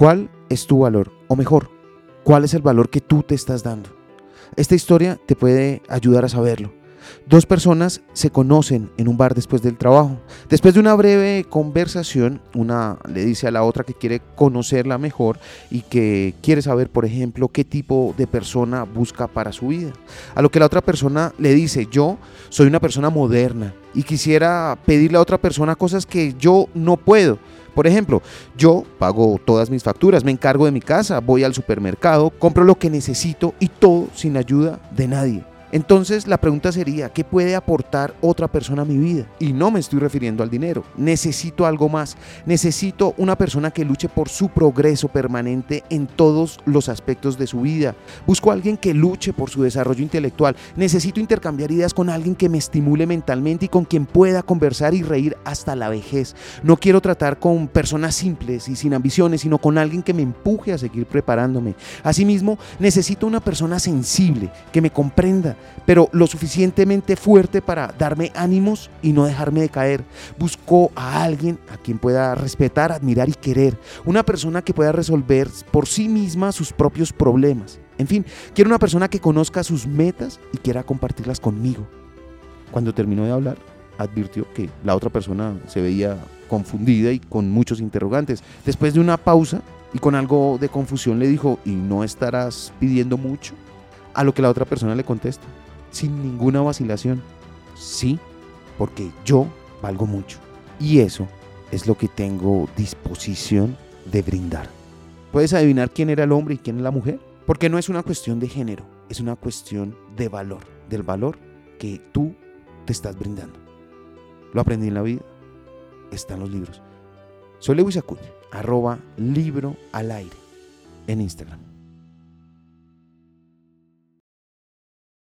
¿Cuál es tu valor? O mejor, ¿cuál es el valor que tú te estás dando? Esta historia te puede ayudar a saberlo. Dos personas se conocen en un bar después del trabajo. Después de una breve conversación, una le dice a la otra que quiere conocerla mejor y que quiere saber, por ejemplo, qué tipo de persona busca para su vida. A lo que la otra persona le dice, yo soy una persona moderna y quisiera pedirle a otra persona cosas que yo no puedo. Por ejemplo, yo pago todas mis facturas, me encargo de mi casa, voy al supermercado, compro lo que necesito y todo sin ayuda de nadie. Entonces la pregunta sería, ¿qué puede aportar otra persona a mi vida? Y no me estoy refiriendo al dinero, necesito algo más, necesito una persona que luche por su progreso permanente en todos los aspectos de su vida. Busco a alguien que luche por su desarrollo intelectual, necesito intercambiar ideas con alguien que me estimule mentalmente y con quien pueda conversar y reír hasta la vejez. No quiero tratar con personas simples y sin ambiciones, sino con alguien que me empuje a seguir preparándome. Asimismo, necesito una persona sensible, que me comprenda, pero lo suficientemente fuerte para darme ánimos y no dejarme de caer. Buscó a alguien a quien pueda respetar, admirar y querer. Una persona que pueda resolver por sí misma sus propios problemas. En fin, quiero una persona que conozca sus metas y quiera compartirlas conmigo. Cuando terminó de hablar, advirtió que la otra persona se veía confundida y con muchos interrogantes. Después de una pausa y con algo de confusión le dijo, ¿y no estarás pidiendo mucho? A lo que la otra persona le contesta, sin ninguna vacilación, sí, porque yo valgo mucho. Y eso es lo que tengo disposición de brindar. ¿Puedes adivinar quién era el hombre y quién es la mujer? Porque no es una cuestión de género, es una cuestión de valor, del valor que tú te estás brindando. Lo aprendí en la vida, está en los libros. Soy Lewis arroba libro al aire en Instagram.